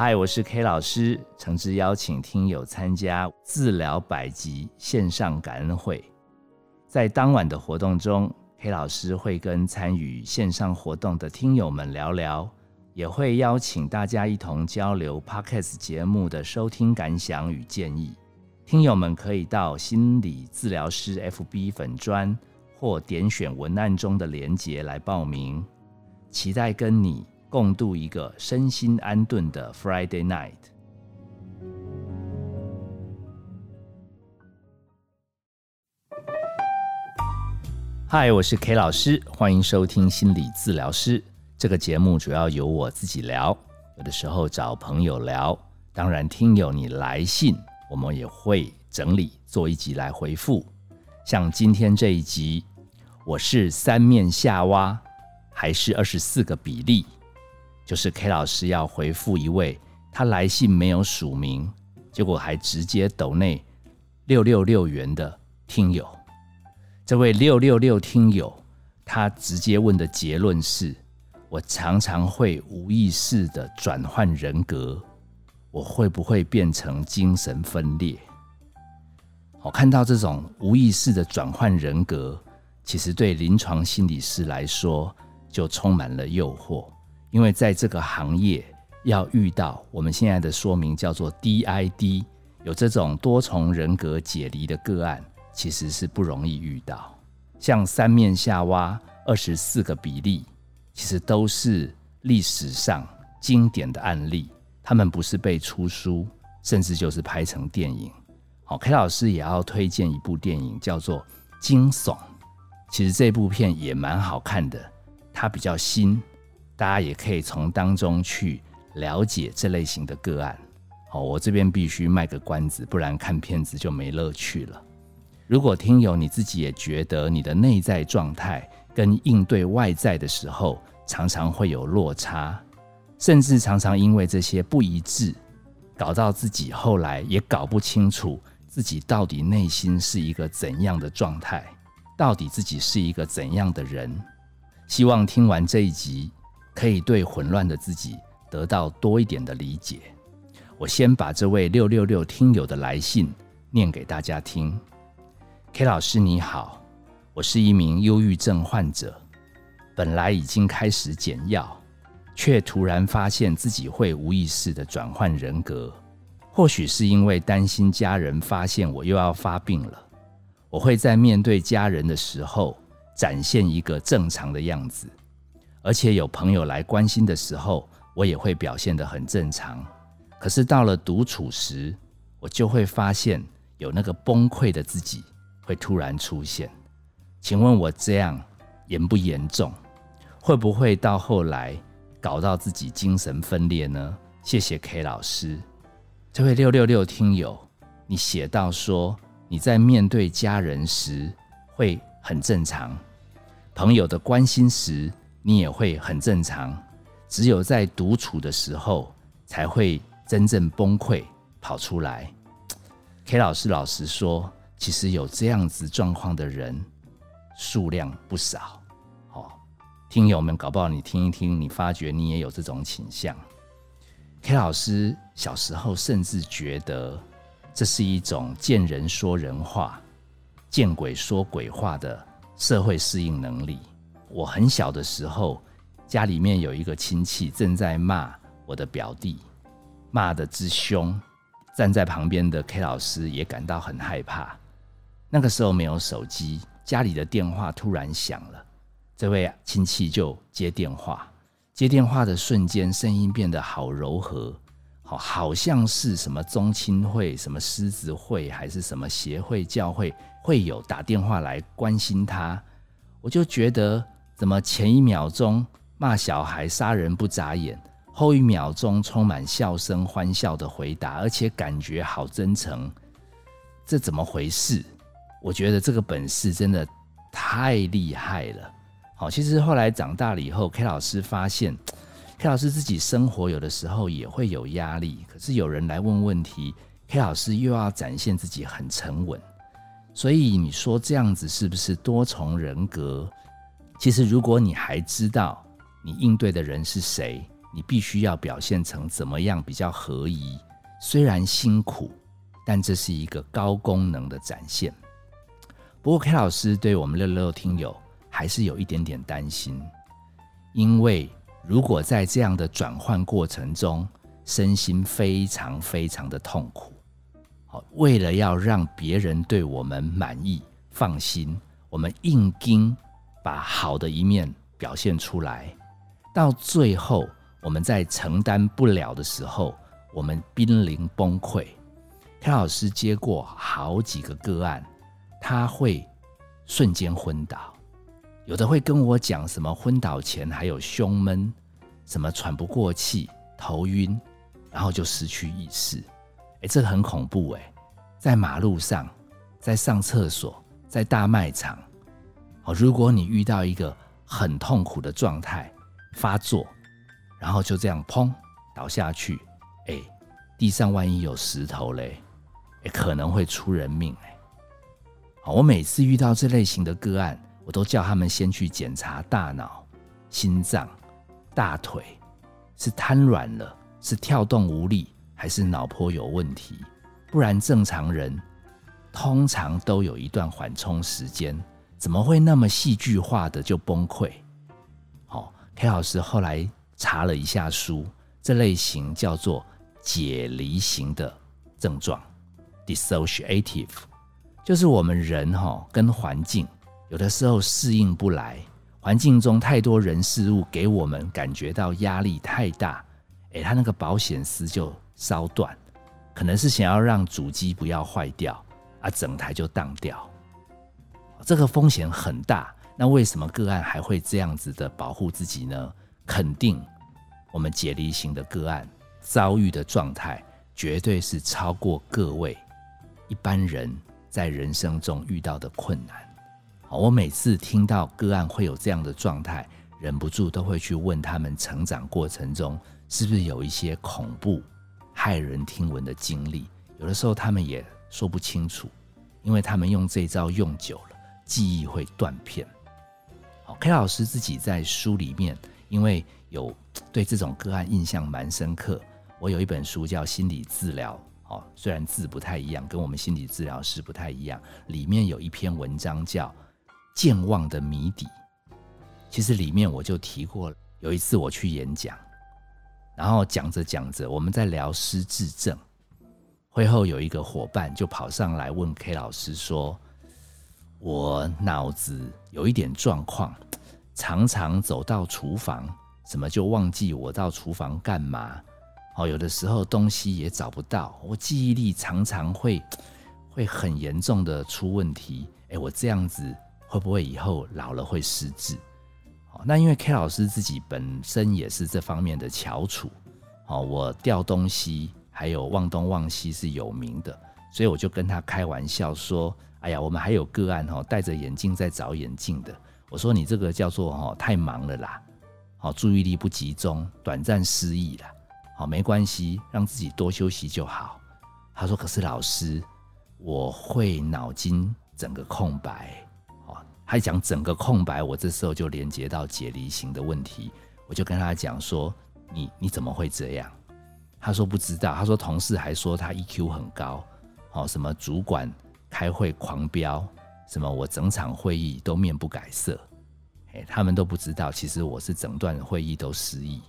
嗨，我是 K 老师，诚挚邀请听友参加治疗百集线上感恩会。在当晚的活动中，K 老师会跟参与线上活动的听友们聊聊，也会邀请大家一同交流 Podcast 节目的收听感想与建议。听友们可以到心理治疗师 FB 粉专或点选文案中的连结来报名，期待跟你。共度一个身心安顿的 Friday night。嗨，我是 K 老师，欢迎收听心理治疗师这个节目。主要由我自己聊，有的时候找朋友聊。当然，听友你来信，我们也会整理做一集来回复。像今天这一集，我是三面下挖，还是二十四个比例？就是 K 老师要回复一位他来信没有署名，结果还直接抖内六六六元的听友。这位六六六听友，他直接问的结论是：我常常会无意识的转换人格，我会不会变成精神分裂？我看到这种无意识的转换人格，其实对临床心理师来说就充满了诱惑。因为在这个行业，要遇到我们现在的说明叫做 DID，有这种多重人格解离的个案，其实是不容易遇到。像三面下挖二十四个比例，其实都是历史上经典的案例，他们不是被出书，甚至就是拍成电影。好，K 老师也要推荐一部电影，叫做《惊悚》，其实这部片也蛮好看的，它比较新。大家也可以从当中去了解这类型的个案。好，我这边必须卖个关子，不然看片子就没乐趣了。如果听友你自己也觉得你的内在状态跟应对外在的时候常常会有落差，甚至常常因为这些不一致，搞到自己后来也搞不清楚自己到底内心是一个怎样的状态，到底自己是一个怎样的人。希望听完这一集。可以对混乱的自己得到多一点的理解。我先把这位六六六听友的来信念给大家听。K 老师你好，我是一名忧郁症患者，本来已经开始减药，却突然发现自己会无意识的转换人格。或许是因为担心家人发现我又要发病了，我会在面对家人的时候展现一个正常的样子。而且有朋友来关心的时候，我也会表现得很正常。可是到了独处时，我就会发现有那个崩溃的自己会突然出现。请问我这样严不严重？会不会到后来搞到自己精神分裂呢？谢谢 K 老师，这位六六六听友，你写到说你在面对家人时会很正常，朋友的关心时。你也会很正常，只有在独处的时候才会真正崩溃跑出来。K 老师老实说，其实有这样子状况的人数量不少。哦，听友们，搞不好你听一听，你发觉你也有这种倾向。K 老师小时候甚至觉得这是一种见人说人话、见鬼说鬼话的社会适应能力。我很小的时候，家里面有一个亲戚正在骂我的表弟，骂的之凶，站在旁边的 K 老师也感到很害怕。那个时候没有手机，家里的电话突然响了，这位亲戚就接电话。接电话的瞬间，声音变得好柔和，好，好像是什么宗亲会、什么狮子会，还是什么协会、教会会有打电话来关心他。我就觉得。怎么前一秒钟骂小孩杀人不眨眼，后一秒钟充满笑声欢笑的回答，而且感觉好真诚，这怎么回事？我觉得这个本事真的太厉害了。好，其实后来长大了以后，K 老师发现，K 老师自己生活有的时候也会有压力，可是有人来问问题，K 老师又要展现自己很沉稳，所以你说这样子是不是多重人格？其实，如果你还知道你应对的人是谁，你必须要表现成怎么样比较合宜。虽然辛苦，但这是一个高功能的展现。不过 K 老师对我们六六听友还是有一点点担心，因为如果在这样的转换过程中，身心非常非常的痛苦。好，为了要让别人对我们满意、放心，我们硬盯把好的一面表现出来，到最后我们在承担不了的时候。我们濒临崩溃。K 老师接过好几个个案，他会瞬间昏倒，有的会跟我讲什么昏倒前还有胸闷，什么喘不过气、头晕，然后就失去意识。哎，这个很恐怖哎，在马路上，在上厕所，在大卖场，如果你遇到一个很痛苦的状态发作，然后就这样砰倒下去。哎，地上万一有石头嘞，也可能会出人命哎。好，我每次遇到这类型的个案，我都叫他们先去检查大脑、心脏、大腿，是瘫软了，是跳动无力，还是脑波有问题？不然正常人通常都有一段缓冲时间，怎么会那么戏剧化的就崩溃？好，K 老师后来查了一下书，这类型叫做。解离型的症状，dissociative，就是我们人哈跟环境有的时候适应不来，环境中太多人事物给我们感觉到压力太大，诶，他那个保险丝就烧断，可能是想要让主机不要坏掉，啊，整台就当掉，这个风险很大。那为什么个案还会这样子的保护自己呢？肯定我们解离型的个案。遭遇的状态绝对是超过各位一般人在人生中遇到的困难。好，我每次听到个案会有这样的状态，忍不住都会去问他们成长过程中是不是有一些恐怖、骇人听闻的经历。有的时候他们也说不清楚，因为他们用这招用久了，记忆会断片。好，K 老师自己在书里面，因为有对这种个案印象蛮深刻。我有一本书叫《心理治疗》，哦，虽然字不太一样，跟我们心理治疗师不太一样。里面有一篇文章叫《健忘的谜底》。其实里面我就提过，有一次我去演讲，然后讲着讲着，我们在聊失智症。会后有一个伙伴就跑上来问 K 老师说：“我脑子有一点状况，常常走到厨房，怎么就忘记我到厨房干嘛？”哦，有的时候东西也找不到，我记忆力常常会会很严重的出问题。哎，我这样子会不会以后老了会失智？哦，那因为 K 老师自己本身也是这方面的翘楚，哦，我掉东西还有忘东忘西是有名的，所以我就跟他开玩笑说：“哎呀，我们还有个案哈，戴着眼镜在找眼镜的。我说你这个叫做哈太忙了啦，好注意力不集中，短暂失忆了。”好，没关系，让自己多休息就好。他说：“可是老师，我会脑筋整个空白。”哦，他讲整个空白，我这时候就连接到解离型的问题，我就跟他讲说：“你你怎么会这样？”他说：“不知道。”他说：“同事还说他 EQ 很高，哦，什么主管开会狂飙，什么我整场会议都面不改色。”哎，他们都不知道，其实我是整段会议都失忆。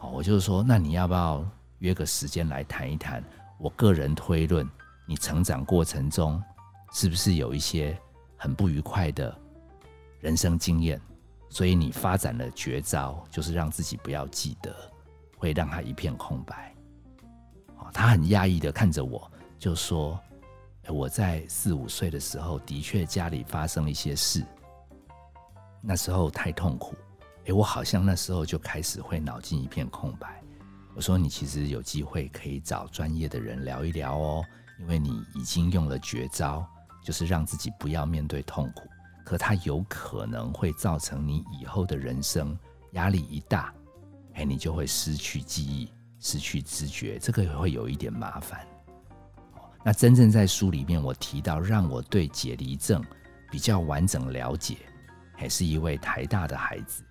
哦，我就是说，那你要不要约个时间来谈一谈？我个人推论，你成长过程中是不是有一些很不愉快的人生经验？所以你发展了绝招，就是让自己不要记得，会让他一片空白。哦，他很压抑的看着我，就说：“我在四五岁的时候，的确家里发生了一些事，那时候太痛苦。”哎，我好像那时候就开始会脑筋一片空白。我说你其实有机会可以找专业的人聊一聊哦，因为你已经用了绝招，就是让自己不要面对痛苦。可它有可能会造成你以后的人生压力一大，哎，你就会失去记忆、失去知觉，这个会有一点麻烦。那真正在书里面我提到，让我对解离症比较完整了解，还是一位台大的孩子。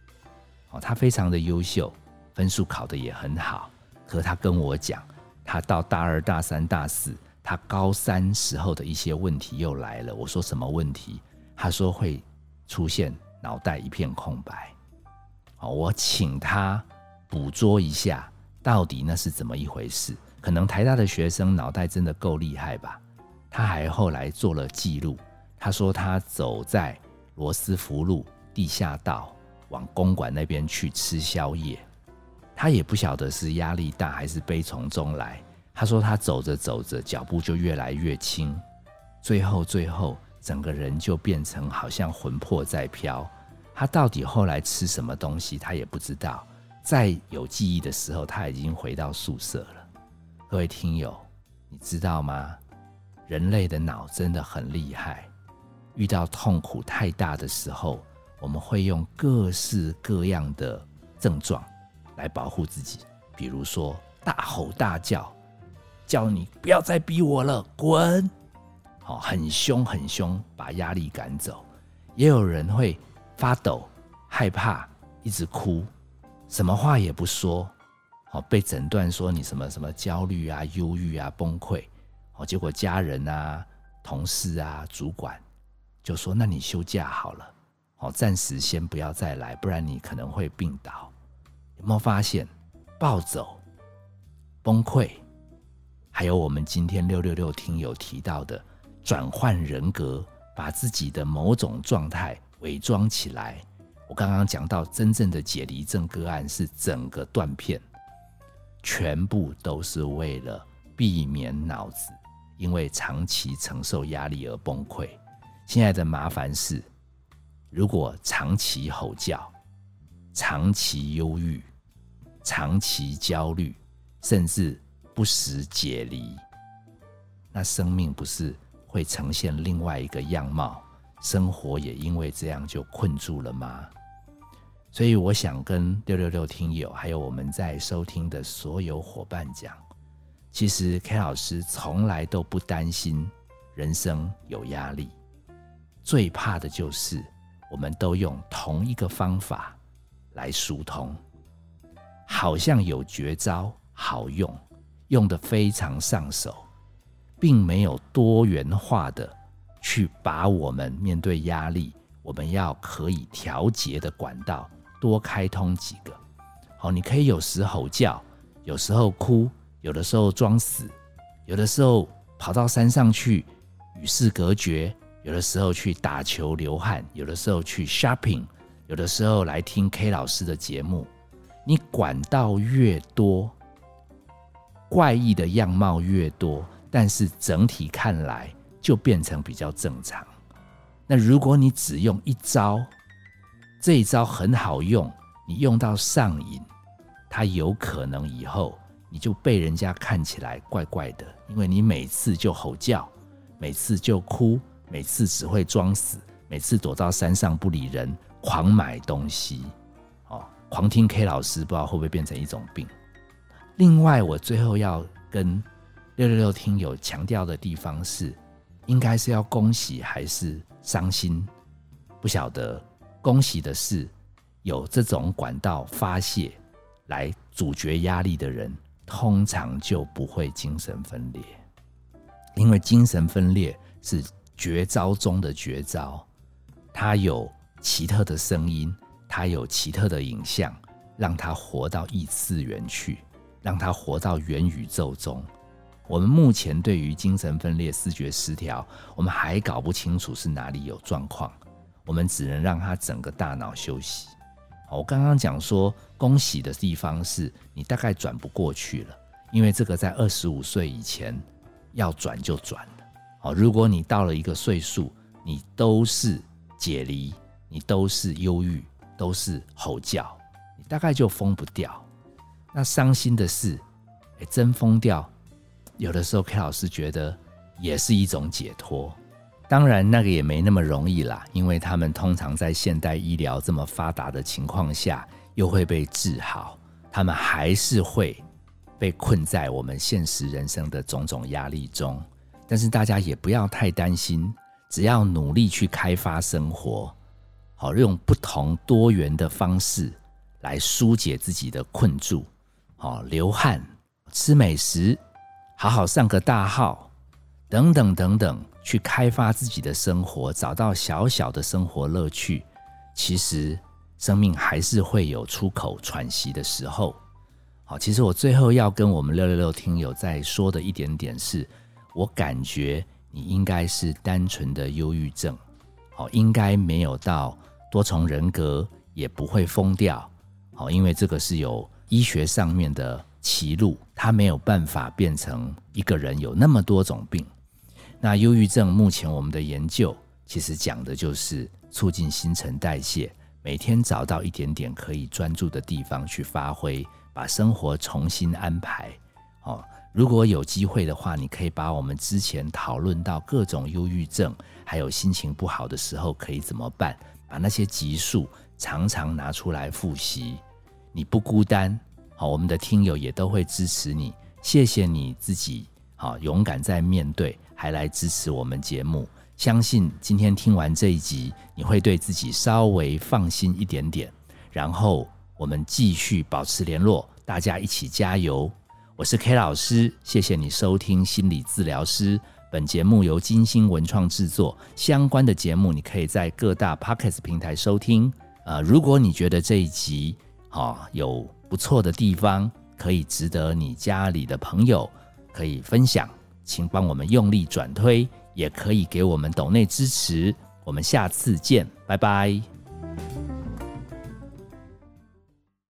哦，他非常的优秀，分数考得也很好。可他跟我讲，他到大二、大三、大四，他高三时候的一些问题又来了。我说什么问题？他说会出现脑袋一片空白。好，我请他捕捉一下，到底那是怎么一回事？可能台大的学生脑袋真的够厉害吧？他还后来做了记录，他说他走在罗斯福路地下道往公馆那边去吃宵夜。他也不晓得是压力大还是悲从中来。他说他走着走着，脚步就越来越轻，最后最后整个人就变成好像魂魄在飘。他到底后来吃什么东西，他也不知道。在有记忆的时候，他已经回到宿舍了。各位听友，你知道吗？人类的脑真的很厉害。遇到痛苦太大的时候，我们会用各式各样的症状。来保护自己，比如说大吼大叫，叫你不要再逼我了，滚！好，很凶很凶，把压力赶走。也有人会发抖、害怕，一直哭，什么话也不说。被诊断说你什么什么焦虑啊、忧郁啊、崩溃。哦，结果家人啊、同事啊、主管就说：“那你休假好了，好，暂时先不要再来，不然你可能会病倒。”有没有发现，暴走、崩溃，还有我们今天六六六听友提到的转换人格，把自己的某种状态伪装起来。我刚刚讲到，真正的解离症个案是整个断片，全部都是为了避免脑子因为长期承受压力而崩溃。现在的麻烦是，如果长期吼叫。长期忧郁、长期焦虑，甚至不时解离，那生命不是会呈现另外一个样貌？生活也因为这样就困住了吗？所以我想跟六六六听友，还有我们在收听的所有伙伴讲，其实 K 老师从来都不担心人生有压力，最怕的就是我们都用同一个方法。来疏通，好像有绝招好用，用的非常上手，并没有多元化的去把我们面对压力，我们要可以调节的管道多开通几个。好，你可以有时吼叫，有时候哭，有的时候装死，有的时候跑到山上去与世隔绝，有的时候去打球流汗，有的时候去 shopping。有的时候来听 K 老师的节目，你管道越多，怪异的样貌越多，但是整体看来就变成比较正常。那如果你只用一招，这一招很好用，你用到上瘾，它有可能以后你就被人家看起来怪怪的，因为你每次就吼叫，每次就哭，每次只会装死，每次躲到山上不理人。狂买东西，哦，狂听 K 老师，不知道会不会变成一种病。另外，我最后要跟六六六听友强调的地方是，应该是要恭喜还是伤心？不晓得。恭喜的是，有这种管道发泄来阻绝压力的人，通常就不会精神分裂，因为精神分裂是绝招中的绝招，它有。奇特的声音，它有奇特的影像，让它活到异次元去，让它活到元宇宙中。我们目前对于精神分裂、视觉失调，我们还搞不清楚是哪里有状况，我们只能让他整个大脑休息。我刚刚讲说，恭喜的地方是你大概转不过去了，因为这个在二十五岁以前要转就转了。好，如果你到了一个岁数，你都是解离。你都是忧郁，都是吼叫，你大概就疯不掉。那伤心的是，哎，真疯掉，有的时候 K 老师觉得也是一种解脱。当然，那个也没那么容易啦，因为他们通常在现代医疗这么发达的情况下，又会被治好，他们还是会被困在我们现实人生的种种压力中。但是大家也不要太担心，只要努力去开发生活。好，用不同多元的方式来疏解自己的困住，哦，流汗、吃美食、好好上个大号，等等等等，去开发自己的生活，找到小小的生活乐趣。其实，生命还是会有出口喘息的时候。好，其实我最后要跟我们六六六听友再说的一点点是，我感觉你应该是单纯的忧郁症，好，应该没有到多重人格，也不会疯掉。好，因为这个是有医学上面的歧路，它没有办法变成一个人有那么多种病。那忧郁症目前我们的研究其实讲的就是促进新陈代谢，每天找到一点点可以专注的地方去发挥，把生活重新安排。哦，如果有机会的话，你可以把我们之前讨论到各种忧郁症，还有心情不好的时候可以怎么办，把那些集数常常拿出来复习。你不孤单，好，我们的听友也都会支持你。谢谢你自己，好，勇敢在面对，还来支持我们节目。相信今天听完这一集，你会对自己稍微放心一点点。然后我们继续保持联络，大家一起加油。我是 K 老师，谢谢你收听心理治疗师。本节目由金星文创制作，相关的节目你可以在各大 Podcast 平台收听。呃，如果你觉得这一集，啊，有不错的地方可以值得你家里的朋友可以分享请帮我们用力转推也可以给我们抖内支持。我们下次见拜拜。